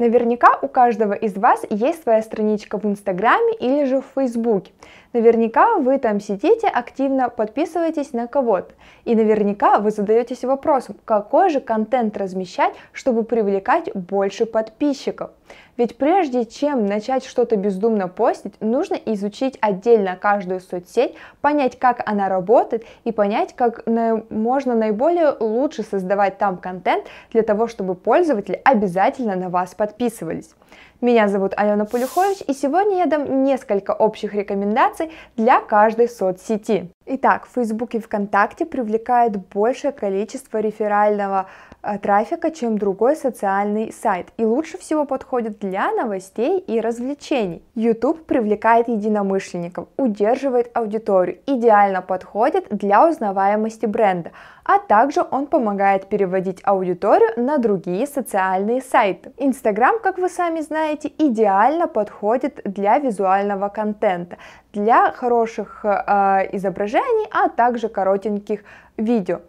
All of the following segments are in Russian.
Наверняка у каждого из вас есть своя страничка в Инстаграме или же в Фейсбуке. Наверняка вы там сидите, активно подписываетесь на кого-то. И наверняка вы задаетесь вопросом, какой же контент размещать, чтобы привлекать больше подписчиков. Ведь прежде чем начать что-то бездумно постить, нужно изучить отдельно каждую соцсеть, понять, как она работает и понять, как можно наиболее лучше создавать там контент для того, чтобы пользователи обязательно на вас подписывались. Меня зовут Алена Полюхович, и сегодня я дам несколько общих рекомендаций для каждой соцсети. Итак, Facebook и ВКонтакте привлекают большее количество реферального трафика, чем другой социальный сайт, и лучше всего подходит для новостей и развлечений. YouTube привлекает единомышленников, удерживает аудиторию, идеально подходит для узнаваемости бренда, а также он помогает переводить аудиторию на другие социальные сайты. Instagram, как вы сами знаете, идеально подходит для визуального контента, для хороших э, изображений, а также коротеньких видео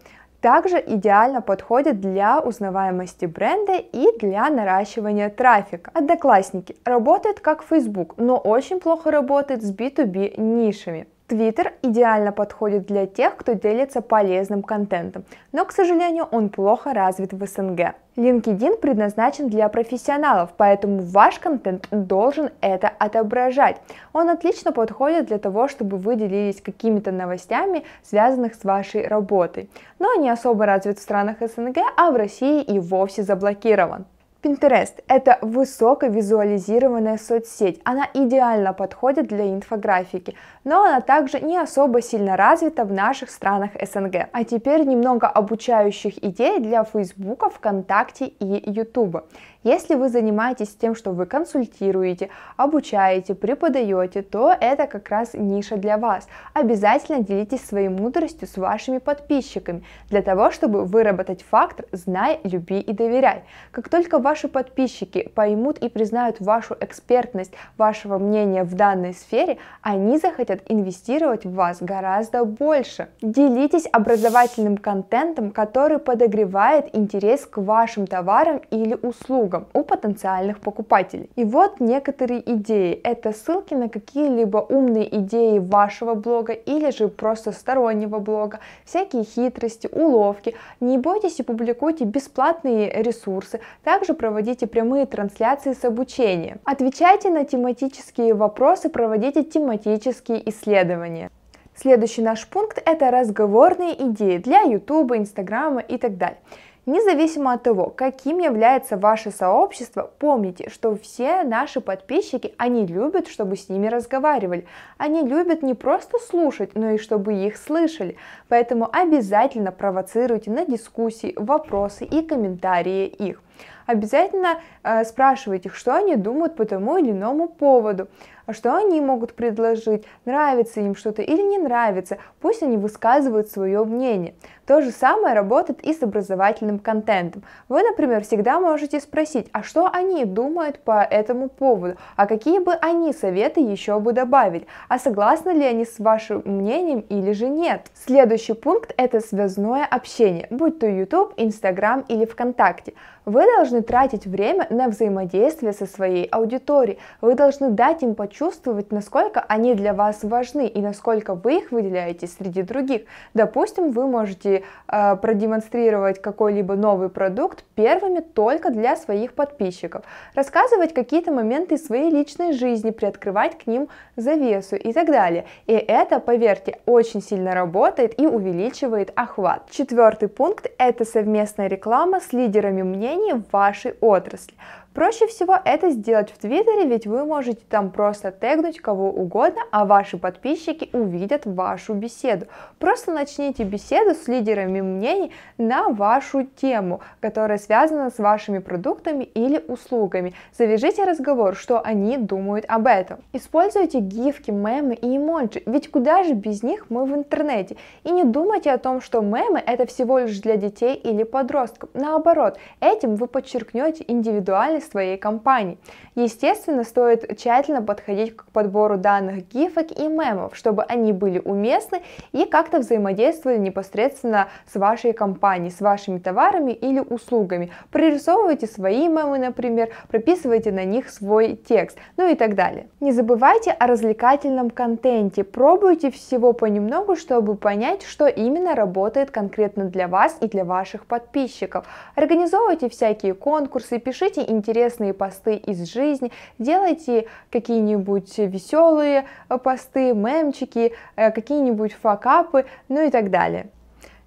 также идеально подходит для узнаваемости бренда и для наращивания трафика. Одноклассники работает как Facebook, но очень плохо работает с B2B нишами. Твиттер идеально подходит для тех, кто делится полезным контентом, но, к сожалению, он плохо развит в СНГ. LinkedIn предназначен для профессионалов, поэтому ваш контент должен это отображать. Он отлично подходит для того, чтобы вы делились какими-то новостями, связанных с вашей работой, но не особо развит в странах СНГ, а в России и вовсе заблокирован. Pinterest – это высоковизуализированная соцсеть. Она идеально подходит для инфографики, но она также не особо сильно развита в наших странах СНГ. А теперь немного обучающих идей для Фейсбука, ВКонтакте и Ютуба. Если вы занимаетесь тем, что вы консультируете, обучаете, преподаете, то это как раз ниша для вас. Обязательно делитесь своей мудростью с вашими подписчиками, для того, чтобы выработать фактор «знай, люби и доверяй». Как только ваши подписчики поймут и признают вашу экспертность, вашего мнения в данной сфере, они захотят инвестировать в вас гораздо больше. Делитесь образовательным контентом, который подогревает интерес к вашим товарам или услугам услугам у потенциальных покупателей. И вот некоторые идеи. Это ссылки на какие-либо умные идеи вашего блога или же просто стороннего блога, всякие хитрости, уловки. Не бойтесь и публикуйте бесплатные ресурсы. Также проводите прямые трансляции с обучением. Отвечайте на тематические вопросы, проводите тематические исследования. Следующий наш пункт – это разговорные идеи для YouTube, Инстаграма и так далее. Независимо от того, каким является ваше сообщество, помните, что все наши подписчики, они любят, чтобы с ними разговаривали. Они любят не просто слушать, но и чтобы их слышали. Поэтому обязательно провоцируйте на дискуссии, вопросы и комментарии их. Обязательно э, спрашивайте, что они думают по тому или иному поводу а что они могут предложить, нравится им что-то или не нравится, пусть они высказывают свое мнение. То же самое работает и с образовательным контентом. Вы, например, всегда можете спросить, а что они думают по этому поводу, а какие бы они советы еще бы добавить, а согласны ли они с вашим мнением или же нет. Следующий пункт это связное общение, будь то YouTube, Instagram или ВКонтакте. Вы должны тратить время на взаимодействие со своей аудиторией, вы должны дать им почувствовать, насколько они для вас важны и насколько вы их выделяете среди других. Допустим, вы можете э, продемонстрировать какой-либо новый продукт первыми только для своих подписчиков, рассказывать какие-то моменты своей личной жизни, приоткрывать к ним завесу и так далее. И это, поверьте, очень сильно работает и увеличивает охват. Четвертый пункт – это совместная реклама с лидерами мнений вашей отрасли. Проще всего это сделать в Твиттере, ведь вы можете там просто тегнуть кого угодно, а ваши подписчики увидят вашу беседу. Просто начните беседу с лидерами мнений на вашу тему, которая связана с вашими продуктами или услугами. Завяжите разговор, что они думают об этом. Используйте гифки, мемы и эмоджи, ведь куда же без них мы в интернете. И не думайте о том, что мемы это всего лишь для детей или подростков. Наоборот, этим вы подчеркнете индивидуальность своей компании. Естественно, стоит тщательно подходить к подбору данных гифок и мемов, чтобы они были уместны и как-то взаимодействовали непосредственно с вашей компанией, с вашими товарами или услугами. Прорисовывайте свои мемы, например, прописывайте на них свой текст, ну и так далее. Не забывайте о развлекательном контенте, пробуйте всего понемногу, чтобы понять, что именно работает конкретно для вас и для ваших подписчиков. Организовывайте всякие конкурсы, пишите интересные посты из жизни, делайте какие-нибудь веселые посты, мемчики, э, какие-нибудь факапы, ну и так далее.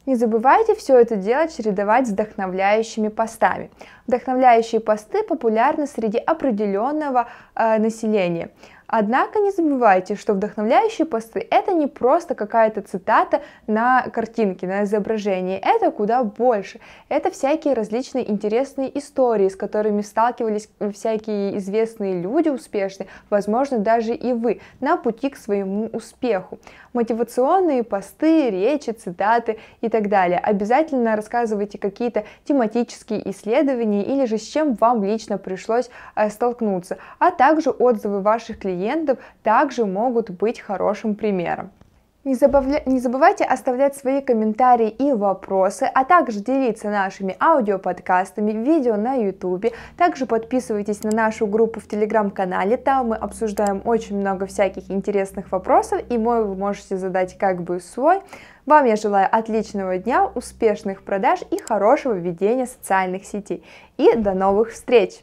Не забывайте все это делать чередовать с вдохновляющими постами. Вдохновляющие посты популярны среди определенного э, населения. Однако не забывайте, что вдохновляющие посты это не просто какая-то цитата на картинке, на изображении, это куда больше. Это всякие различные интересные истории, с которыми сталкивались всякие известные люди успешные, возможно даже и вы, на пути к своему успеху. Мотивационные посты, речи, цитаты и так далее. Обязательно рассказывайте какие-то тематические исследования или же с чем вам лично пришлось э, столкнуться, а также отзывы ваших клиентов клиентов также могут быть хорошим примером. Не, забавля... не забывайте оставлять свои комментарии и вопросы, а также делиться нашими аудиоподкастами, видео на YouTube. Также подписывайтесь на нашу группу в Телеграм-канале, там мы обсуждаем очень много всяких интересных вопросов, и мой вы можете задать как бы свой. Вам я желаю отличного дня, успешных продаж и хорошего ведения социальных сетей. И до новых встреч!